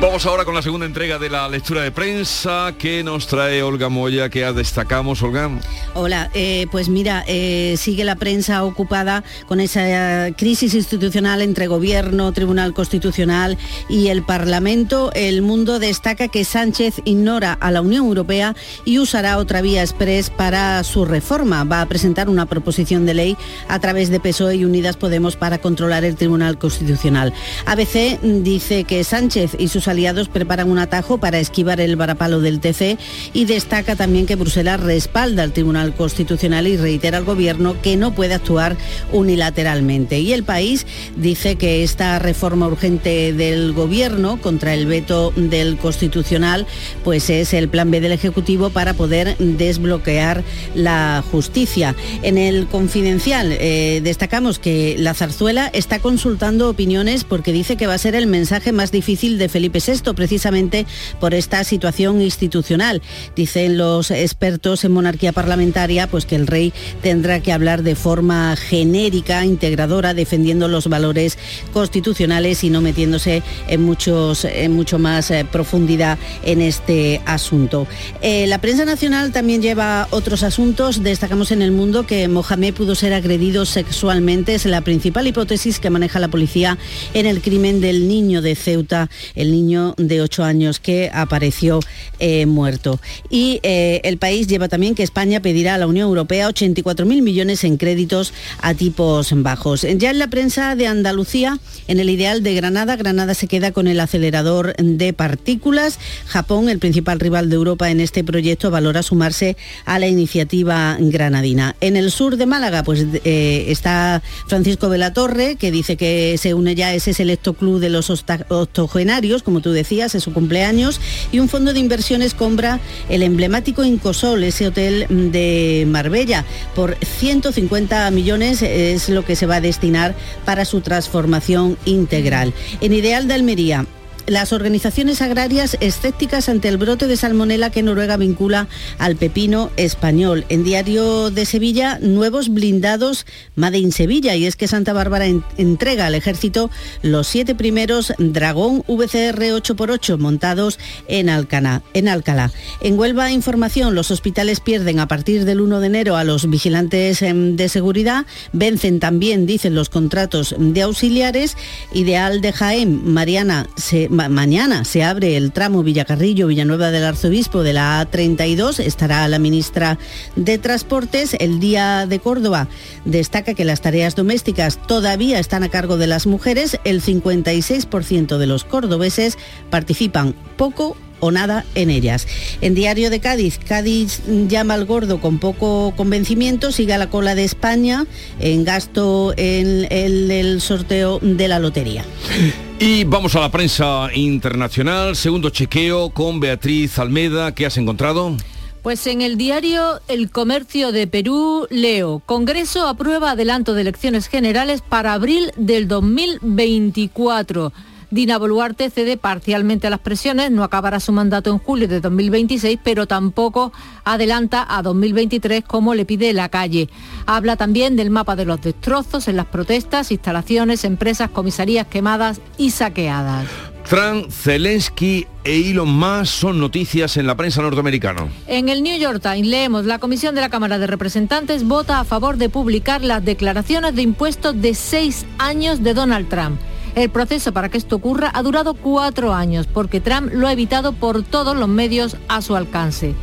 Vamos ahora con la segunda entrega de la lectura de prensa que nos trae Olga Moya, que destacamos, Olga. Hola, eh, pues mira, eh, sigue la prensa ocupada con esa crisis institucional entre gobierno, Tribunal Constitucional y el Parlamento. El mundo destaca que Sánchez ignora a la Unión Europea y usará otra vía express para su reforma. Va a presentar una proposición de ley a través de PSOE y Unidas Podemos para controlar el Tribunal Constitucional. ABC dice que Sánchez y sus aliados preparan un atajo para esquivar el varapalo del TC y destaca también que Bruselas respalda al Tribunal Constitucional y reitera al Gobierno que no puede actuar unilateralmente. Y el país dice que esta reforma urgente del Gobierno contra el veto del Constitucional pues es el plan B del Ejecutivo para poder desbloquear la justicia. En el confidencial eh, destacamos que la zarzuela está consultando opiniones porque dice que va a ser el mensaje más difícil de Felipe VI precisamente por esta situación institucional. Dicen los expertos en monarquía parlamentaria pues que el rey tendrá que hablar de forma genérica, integradora, defendiendo los valores constitucionales y no metiéndose en muchos en mucho más eh, profundidad en este asunto. Eh, la prensa nacional también lleva otros asuntos. Destacamos en el mundo que Mohamed pudo ser agredido sexualmente. Es la principal hipótesis que maneja la policía en el crimen del niño de Ceuta, el niño de 8 años que apareció eh, muerto. Y eh, el país lleva también que España pedirá a la Unión Europea 84.000 millones en créditos a tipos bajos. Ya en la prensa de Andalucía, en el ideal de Granada, Granada se queda con el acelerador de partículas. Japón, el principal rival de Europa en este proyecto, valora sumarse a la iniciativa granadina. En el sur de Málaga, pues eh, está Francisco Velatorre, que dice que se une ya ese selecto club de los octogenarios, como tú decías, es su cumpleaños, y un fondo de inversiones compra el emblemático Incosol, ese hotel de Marbella, por 150 millones es lo que se va a destinar para su transformación integral. En Ideal de Almería, las organizaciones agrarias escépticas ante el brote de salmonela que Noruega vincula al pepino español. En Diario de Sevilla, nuevos blindados Made Sevilla y es que Santa Bárbara entrega al ejército los siete primeros Dragón VCR 8x8 montados en, Alcalá. en Alcalá. En Huelva Información, los hospitales pierden a partir del 1 de enero a los vigilantes em, de seguridad, vencen también, dicen los contratos de auxiliares. Ideal de Jaén, Mariana se mañana se abre el tramo Villacarrillo-Villanueva del Arzobispo de la A32. Estará la ministra de Transportes. El Día de Córdoba destaca que las tareas domésticas todavía están a cargo de las mujeres. El 56% de los cordobeses participan poco o nada en ellas. En Diario de Cádiz, Cádiz llama al gordo con poco convencimiento, sigue a la cola de España en gasto en el, sorteo de la lotería. Y vamos a la prensa internacional, segundo chequeo con Beatriz Almeda, ¿qué has encontrado? Pues en el diario El Comercio de Perú leo, Congreso aprueba adelanto de elecciones generales para abril del 2024. Dina Boluarte cede parcialmente a las presiones, no acabará su mandato en julio de 2026, pero tampoco adelanta a 2023 como le pide la calle. Habla también del mapa de los destrozos en las protestas, instalaciones, empresas, comisarías quemadas y saqueadas. Trump, Zelensky e Elon Musk son noticias en la prensa norteamericana. En el New York Times leemos la Comisión de la Cámara de Representantes vota a favor de publicar las declaraciones de impuestos de seis años de Donald Trump. El proceso para que esto ocurra ha durado cuatro años porque Trump lo ha evitado por todos los medios a su alcance.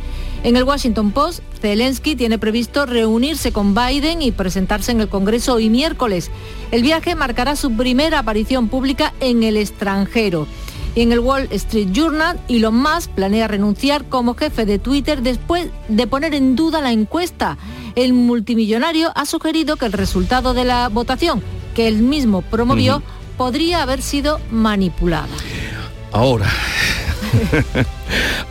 En el Washington Post, Zelensky tiene previsto reunirse con Biden y presentarse en el Congreso hoy miércoles. El viaje marcará su primera aparición pública en el extranjero. Y en el Wall Street Journal, Elon Musk planea renunciar como jefe de Twitter después de poner en duda la encuesta. El multimillonario ha sugerido que el resultado de la votación, que él mismo promovió, podría haber sido manipulada. Ahora.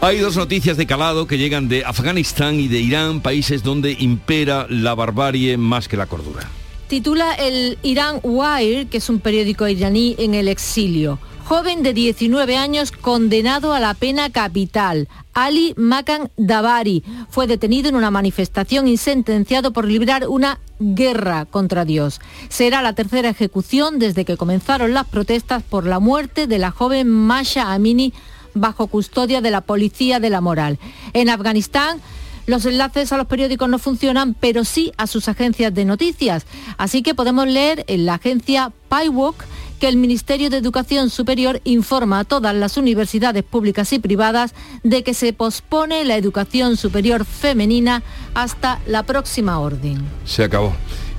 Hay dos noticias de calado que llegan de Afganistán y de Irán, países donde impera la barbarie más que la cordura. Titula el Irán Wire, que es un periódico iraní en el exilio. Joven de 19 años condenado a la pena capital. Ali Makan Dabari fue detenido en una manifestación y sentenciado por librar una guerra contra Dios. Será la tercera ejecución desde que comenzaron las protestas por la muerte de la joven Masha Amini bajo custodia de la Policía de la Moral. En Afganistán, los enlaces a los periódicos no funcionan, pero sí a sus agencias de noticias. Así que podemos leer en la agencia PyWalk que el Ministerio de Educación Superior informa a todas las universidades públicas y privadas de que se pospone la educación superior femenina hasta la próxima orden. Se acabó.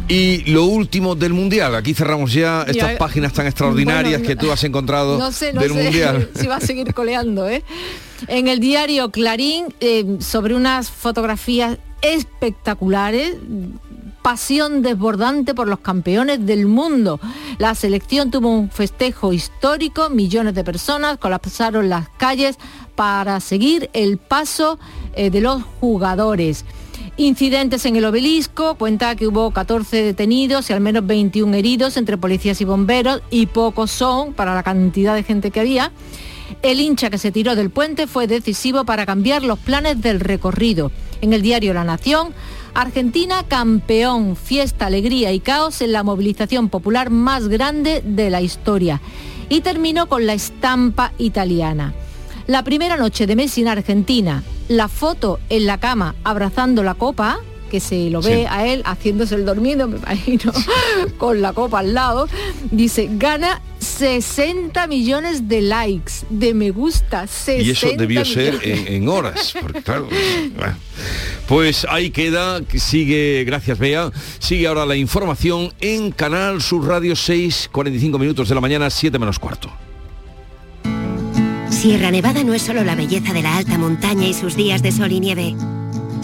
Y lo último del Mundial, aquí cerramos ya estas Ya, páginas tan extraordinarias bueno, que tú has encontrado No sé, no del sé Mundial. si va a seguir coleando, ¿eh? En el diario Clarín, eh, sobre unas fotografías espectaculares, pasión desbordante por los campeones del mundo. La selección tuvo un festejo histórico, millones de personas colapsaron las calles para seguir el paso eh, de los jugadores. Incidentes en el obelisco, cuenta que hubo 14 detenidos y al menos 21 heridos entre policías y bomberos y pocos son para la cantidad de gente que había. El hincha que se tiró del puente fue decisivo para cambiar los planes del recorrido. En el diario La Nación, Argentina campeón, fiesta, alegría y caos en la movilización popular más grande de la historia. Y terminó con la estampa italiana. La primera noche de Messi en Argentina, la foto en la cama abrazando la copa, que se lo ve Sí. a él haciéndose el dormido, me imagino, con la copa al lado, dice, gana 60 millones de likes, de me gusta, 60 Y eso debió ser en, en horas, porque claro, bueno. Pues ahí queda, que sigue, gracias Bea, sigue ahora la información en Canal Sur Radio 6, 45 minutos de la mañana, 7 menos cuarto. Sierra Nevada no es solo la belleza de la alta montaña y sus días de sol y nieve.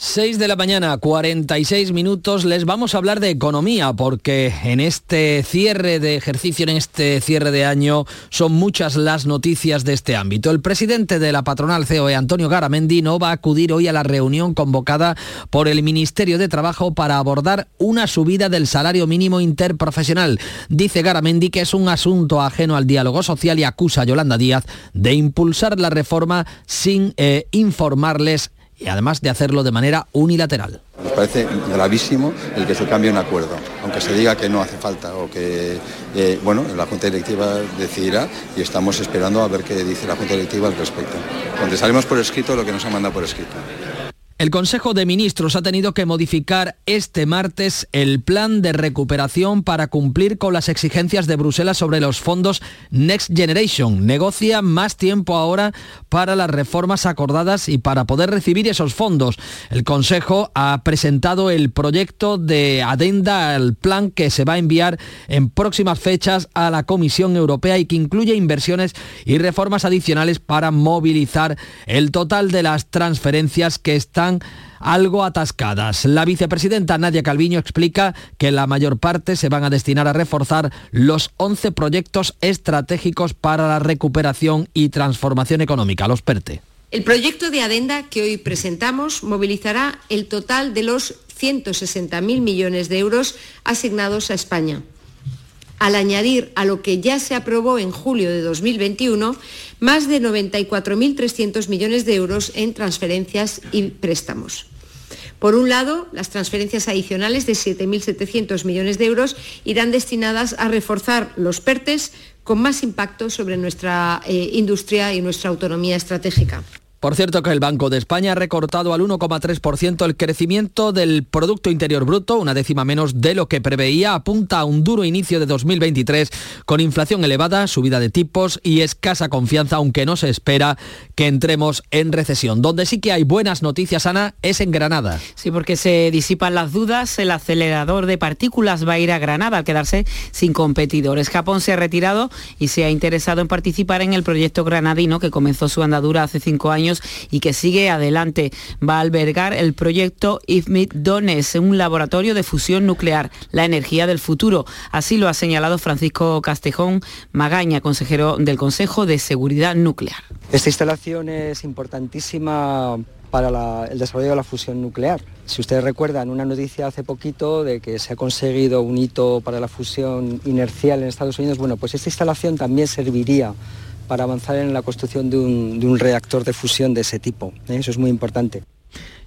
6 de la mañana, 46 minutos, les vamos a hablar de economía porque en este cierre de ejercicio, en este cierre de año, son muchas las noticias de este ámbito. El presidente de la patronal COE, Antonio Garamendi, no va a acudir hoy a la reunión convocada por el Ministerio de Trabajo para abordar una subida del salario mínimo interprofesional. Dice Garamendi que es un asunto ajeno al diálogo social y acusa a Yolanda Díaz de impulsar la reforma sin eh, informarles y además de hacerlo de manera unilateral. Nos parece gravísimo el que se cambie un acuerdo, aunque se diga que no hace falta o que, eh, bueno, la Junta Directiva decidirá y estamos esperando a ver qué dice la Junta Directiva al respecto. Contestaremos por escrito lo que nos ha mandado por escrito. El Consejo de Ministros ha tenido que modificar este martes el plan de recuperación para cumplir con las exigencias de Bruselas sobre los fondos Next Generation. Negocia más tiempo ahora para las reformas acordadas y para poder recibir esos fondos. El Consejo ha presentado el proyecto de adenda al plan que se va a enviar en próximas fechas a la Comisión Europea y que incluye inversiones y reformas adicionales para movilizar el total de las transferencias que algo atascadas. La vicepresidenta Nadia Calviño explica que la mayor parte se van a destinar a reforzar los 11 proyectos estratégicos para la recuperación y transformación económica, los PERTE. El proyecto de adenda que hoy presentamos movilizará el total de los 160.000 millones de euros asignados a España al añadir a lo que ya se aprobó en julio de 2021 más de 94.300 millones de euros en transferencias y préstamos. Por un lado, las transferencias adicionales de 7.700 millones de euros irán destinadas a reforzar los PERTES con más impacto sobre nuestra eh, industria y nuestra autonomía estratégica. Por cierto que el Banco de España ha recortado al 1,3% el crecimiento del Producto Interior Bruto, una décima menos de lo que preveía, apunta a un duro inicio de 2023 con inflación elevada, subida de tipos y escasa confianza, aunque no se espera que entremos en recesión. Donde sí que hay buenas noticias, Ana, es en Granada. Sí, porque se disipan las dudas, el acelerador de partículas va a ir a Granada al quedarse sin competidores. Japón se ha retirado y se ha interesado en participar en el proyecto granadino que comenzó su andadura hace cinco años y que sigue adelante. Va a albergar el proyecto IFMIT Dones, un laboratorio de fusión nuclear, la energía del futuro. Así lo ha señalado Francisco Castejón Magaña, consejero del Consejo de Seguridad Nuclear. Esta instalación es importantísima para el desarrollo de la fusión nuclear. Si ustedes recuerdan una noticia hace poquito de que se ha conseguido un hito para la fusión inercial en Estados Unidos, bueno, pues esta instalación también serviría para avanzar en la construcción de un, reactor de fusión de ese tipo. ¿eh? Eso es muy importante.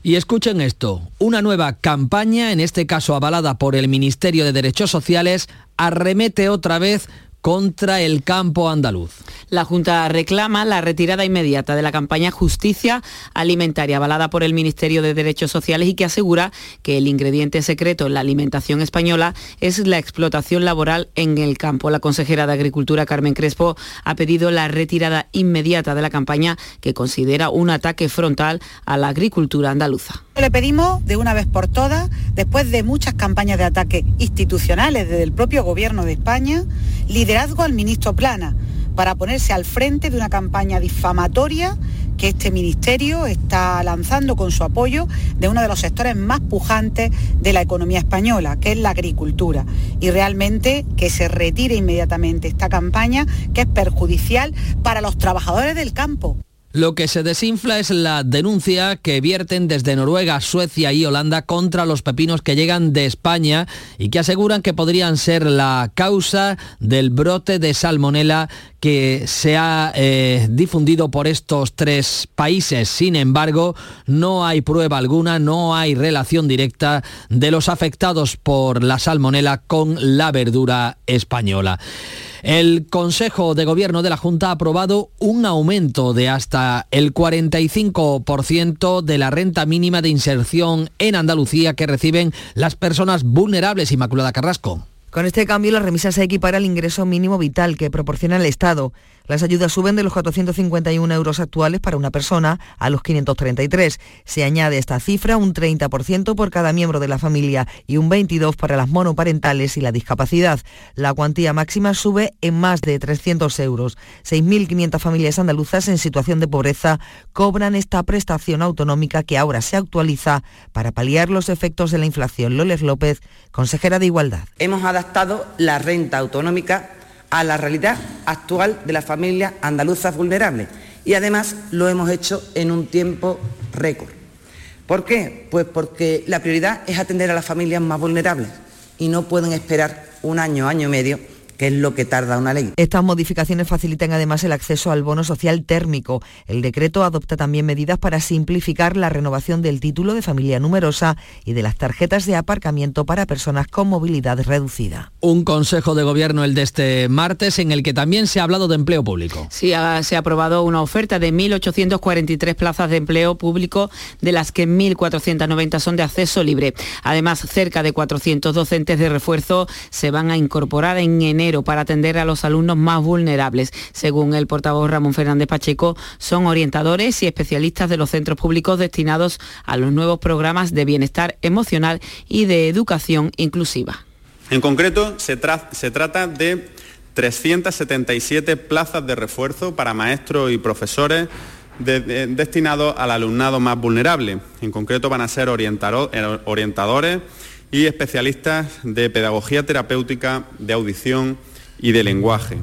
Y escuchen esto, una nueva campaña, en este caso avalada por el Ministerio de Derechos Sociales, arremete otra vez contra el campo andaluz. La Junta reclama la retirada inmediata de la campaña Justicia Alimentaria, avalada por el Ministerio de Derechos Sociales y que asegura que el ingrediente secreto en la alimentación española es la explotación laboral en el campo. La consejera de Agricultura, Carmen Crespo, ha pedido la retirada inmediata de la campaña que considera un ataque frontal a la agricultura andaluza. Le pedimos de una vez por todas, después de muchas campañas de ataque institucionales desde el propio Gobierno de España, liderazgo al ministro Plana para ponerse al frente de una campaña difamatoria que este ministerio está lanzando con su apoyo de uno de los sectores más pujantes de la economía española, que es la agricultura. Y realmente que se retire inmediatamente esta campaña que es perjudicial para los trabajadores del campo. Lo que se desinfla es la denuncia que vierten desde Noruega, Suecia y Holanda contra los pepinos que llegan de España y que aseguran que podrían ser la causa del brote de salmonela que se ha eh, difundido por estos tres países. Sin embargo, no hay prueba alguna, no hay relación directa de los afectados por la salmonela con la verdura española. El Consejo de Gobierno de la Junta ha aprobado un aumento de hasta el 45% de la renta mínima de inserción en Andalucía que reciben las personas vulnerables. Inmaculada Carrasco. Con este cambio, la remisa se equipara al ingreso mínimo vital que proporciona el Estado. Las ayudas suben de los 451 euros actuales para una persona a los 533. Se añade esta cifra un 30% por cada miembro de la familia y un 22% para las monoparentales y la discapacidad. La cuantía máxima sube en más de 300 euros. 6.500 familias andaluzas en situación de pobreza cobran esta prestación autonómica que ahora se actualiza para paliar los efectos de la inflación. Loles López, consejera de Igualdad. Hemos adaptado la renta autonómica a la realidad actual de las familias andaluzas vulnerables y además lo hemos hecho en un tiempo récord. ¿Por qué? Pues porque la prioridad es atender a las familias más vulnerables y no pueden esperar un año, año y medio que es lo que tarda una ley. Estas modificaciones facilitan además el acceso al bono social térmico. El decreto adopta también medidas para simplificar la renovación del título de familia numerosa y de las tarjetas de aparcamiento para personas con movilidad reducida. Un consejo de gobierno el de este martes en el que también se ha hablado de empleo público. Sí, se ha aprobado una oferta de 1.843 plazas de empleo público, de las que 1.490 son de acceso libre. Además, cerca de 400 docentes de refuerzo se van a incorporar en enero para atender a los alumnos más vulnerables. Según el portavoz Ramón Fernández Pacheco, son orientadores y especialistas de los centros públicos destinados a los nuevos programas de bienestar emocional y de educación inclusiva. En concreto, se, trata de 377 plazas de refuerzo para maestros y profesores destinados al alumnado más vulnerable. En concreto van a ser orientadores y especialistas de pedagogía terapéutica, de audición y de lenguaje.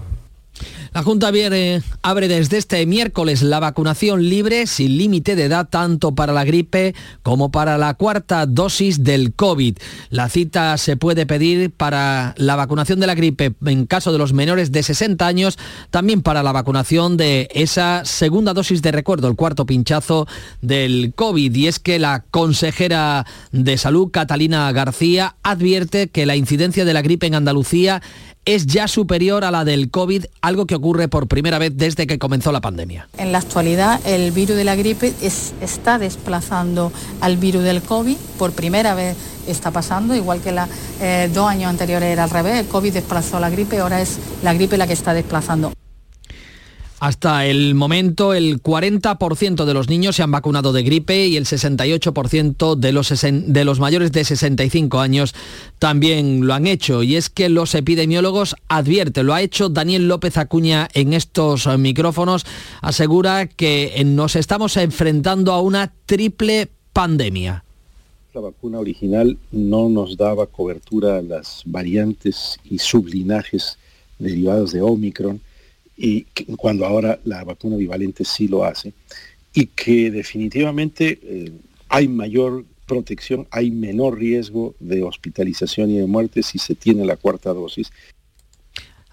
La Junta viene, abre desde este miércoles la vacunación libre sin límite de edad tanto para la gripe como para la cuarta dosis del COVID. La cita se puede pedir para la vacunación de la gripe en caso de los menores de 60 años, también para la vacunación de esa segunda dosis de recuerdo, el cuarto pinchazo del COVID. Y es que la consejera de salud, Catalina García, advierte que la incidencia de la gripe en Andalucía es ya superior a la del COVID, algo que ocurre por primera vez desde que comenzó la pandemia. En la actualidad, el virus de la gripe está desplazando al virus del COVID. Por primera vez está pasando, igual que los eh, dos años anteriores era al revés. El COVID desplazó la gripe, ahora es la gripe la que está desplazando. Hasta el momento, el 40% de los niños se han vacunado de gripe y el 68% de los, de los mayores de 65 años también lo han hecho. Y es que los epidemiólogos advierten, lo ha hecho Daniel López Acuña en estos micrófonos, asegura que nos estamos enfrentando a una triple pandemia. La vacuna original no nos daba cobertura a las variantes y sublinajes derivados de Omicron y cuando ahora la vacuna bivalente sí lo hace, y que definitivamente eh, hay mayor protección, hay menor riesgo de hospitalización y de muerte si se tiene la cuarta dosis.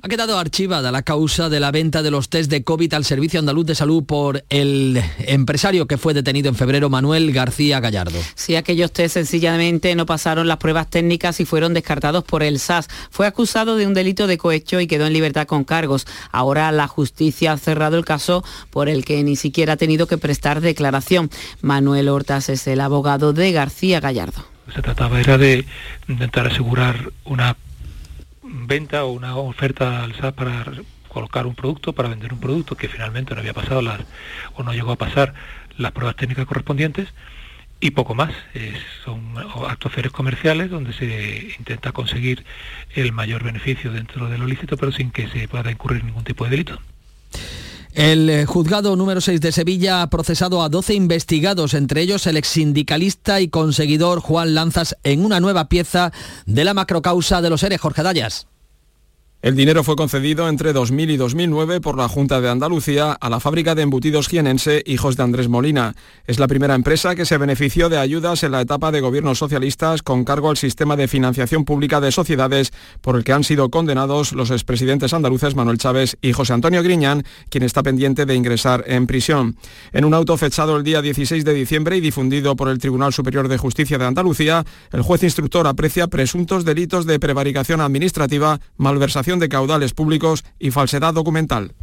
Ha quedado archivada la causa de la venta de los test de COVID al Servicio Andaluz de Salud por el empresario que fue detenido en febrero, Manuel García Gallardo. Sí, aquellos test sencillamente no pasaron las pruebas técnicas y fueron descartados por el SAS. Fue acusado de un delito de cohecho y quedó en libertad con cargos. Ahora la justicia ha cerrado el caso por el que ni siquiera ha tenido que prestar declaración. Manuel Hortas es el abogado de García Gallardo. Se trataba era de intentar asegurar una venta o una oferta al SAS para colocar un producto, para vender un producto que finalmente no había pasado las, o no llegó a pasar las pruebas técnicas correspondientes y poco más. son actos ferios comerciales donde se intenta conseguir el mayor beneficio dentro de lo lícito, pero sin que se pueda incurrir ningún tipo de delito. El eh, juzgado número 6 de Sevilla ha procesado a 12 investigados, entre ellos el exsindicalista y conseguidor Juan Lanzas, en una nueva pieza de la macrocausa de los seres Jorge Dallas. El dinero fue concedido entre 2000 y 2009 por la Junta de Andalucía a la fábrica de embutidos jienense Hijos de Andrés Molina. Es la primera empresa que se benefició de ayudas en la etapa de gobiernos socialistas con cargo al sistema de financiación pública de sociedades por el que han sido condenados los expresidentes andaluces Manuel Chávez y José Antonio Griñán, quien está pendiente de ingresar en prisión. En un auto fechado el día 16 de diciembre y difundido por el Tribunal Superior de Justicia de Andalucía, el juez instructor aprecia presuntos delitos de prevaricación administrativa, malversación de caudales públicos y falsedad documental.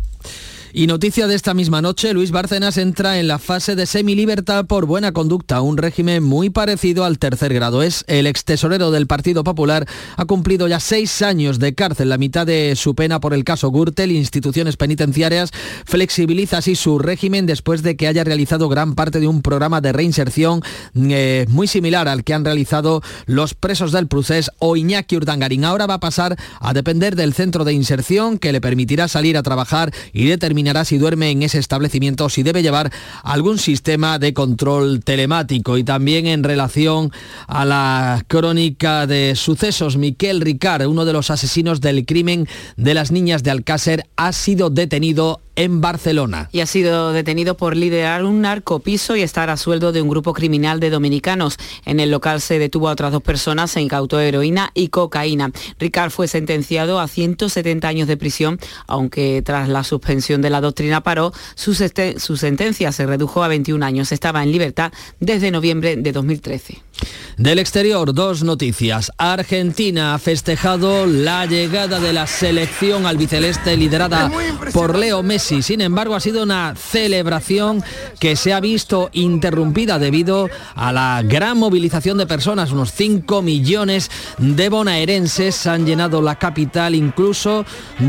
Y noticia de esta misma noche, Luis Bárcenas entra en la fase de semilibertad por buena conducta, un régimen muy parecido al tercer grado. Es el ex tesorero del Partido Popular, ha cumplido ya seis años de cárcel, la mitad de su pena por el caso Gürtel. Instituciones penitenciarias flexibiliza así su régimen después de que haya realizado gran parte de un programa de reinserción eh, muy similar al que han realizado los presos del Procés o Iñaki Urdangarín. Ahora va a pasar a depender del centro de inserción que le permitirá salir a trabajar y determinar si duerme en ese establecimiento si debe llevar algún sistema de control telemático. Y también en relación a la crónica de sucesos, Miquel Ricard, uno de los asesinos del crimen de las niñas de Alcácer, ha sido detenido en Barcelona. Y ha sido detenido por liderar un narcopiso y estar a sueldo de un grupo criminal de dominicanos. En el local se detuvo a otras dos personas, se incautó heroína y cocaína. Ricard fue sentenciado a 170 años de prisión, aunque tras la suspensión de la doctrina paró, su, su sentencia se redujo a 21 años. Estaba en libertad desde noviembre de 2013. Del exterior, dos noticias. Argentina ha festejado la llegada de la selección albiceleste liderada por Leo Messi. Sin embargo, ha sido una celebración que se ha visto interrumpida debido a la gran movilización de personas. Unos 5 millones de bonaerenses han llenado la capital. Incluso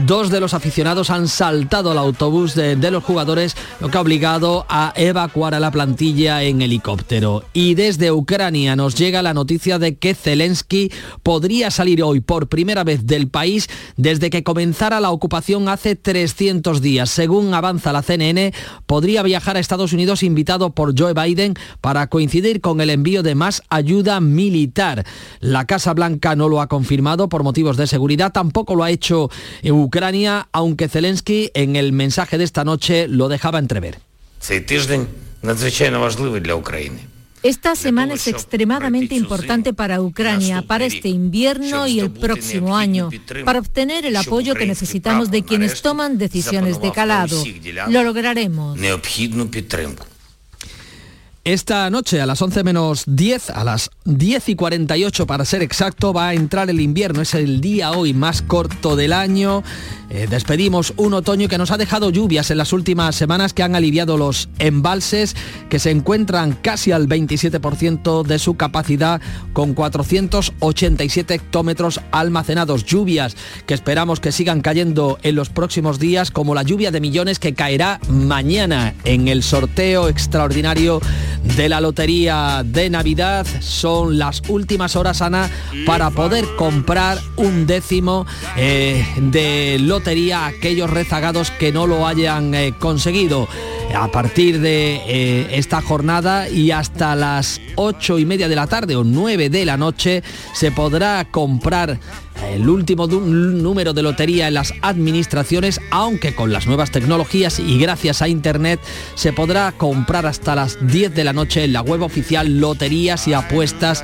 dos de los aficionados han saltado al autobús de, de los jugadores, lo que ha obligado a evacuar a la plantilla en helicóptero. Y desde Ucrania nos llega la noticia de que Zelensky podría salir hoy por primera vez del país desde que comenzara la ocupación hace 300 días. Según avanza la CNN, podría viajar a Estados Unidos invitado por Joe Biden para coincidir con el envío de más ayuda militar. La Casa Blanca no lo ha confirmado por motivos de seguridad, tampoco lo ha hecho Ucrania, aunque Zelensky en el mensaje de esta noche lo dejaba entrever. Esta semana es extremadamente importante para Ucrania, para este invierno y el próximo año, para obtener el apoyo que necesitamos de quienes toman decisiones de calado. Lo lograremos. Esta noche a las 11 menos 10, a las 10 y 48 para ser exacto, va a entrar el invierno. Es el día hoy más corto del año. Eh, despedimos un otoño que nos ha dejado lluvias en las últimas semanas que han aliviado los embalses que se encuentran casi al 27% de su capacidad con 487 hectómetros almacenados. Lluvias que esperamos que sigan cayendo en los próximos días como la lluvia de millones que caerá mañana en el sorteo extraordinario de la Lotería de Navidad. Son las últimas horas, Ana, para poder comprar un décimo eh, de lotería a aquellos rezagados que no lo hayan eh, conseguido. A partir de eh, esta jornada y hasta las ocho y media de la tarde o 9 de la noche se podrá comprar el último número de lotería en las administraciones, aunque con las nuevas tecnologías y gracias a Internet se podrá comprar hasta las 10 de la noche en la web oficial Loterías y Apuestas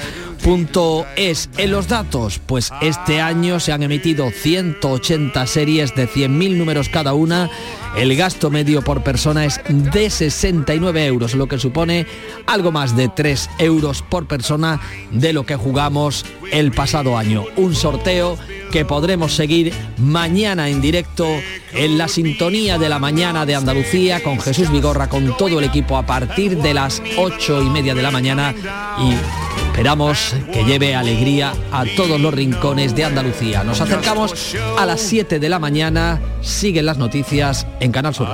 es en los datos, pues este año se han emitido 180 series de 100.000 números cada una. El gasto medio por persona es de 69 euros, lo que supone algo más de 3 euros por persona de lo que jugamos el pasado año. Un sorteo que podremos seguir mañana en directo en la sintonía de la mañana de Andalucía con Jesús Vigorra, con todo el equipo a partir de las 8 y media de la mañana y Esperamos que lleve alegría a todos los rincones de Andalucía. Nos acercamos a las 7 de la mañana. Siguen las noticias en Canal Sur.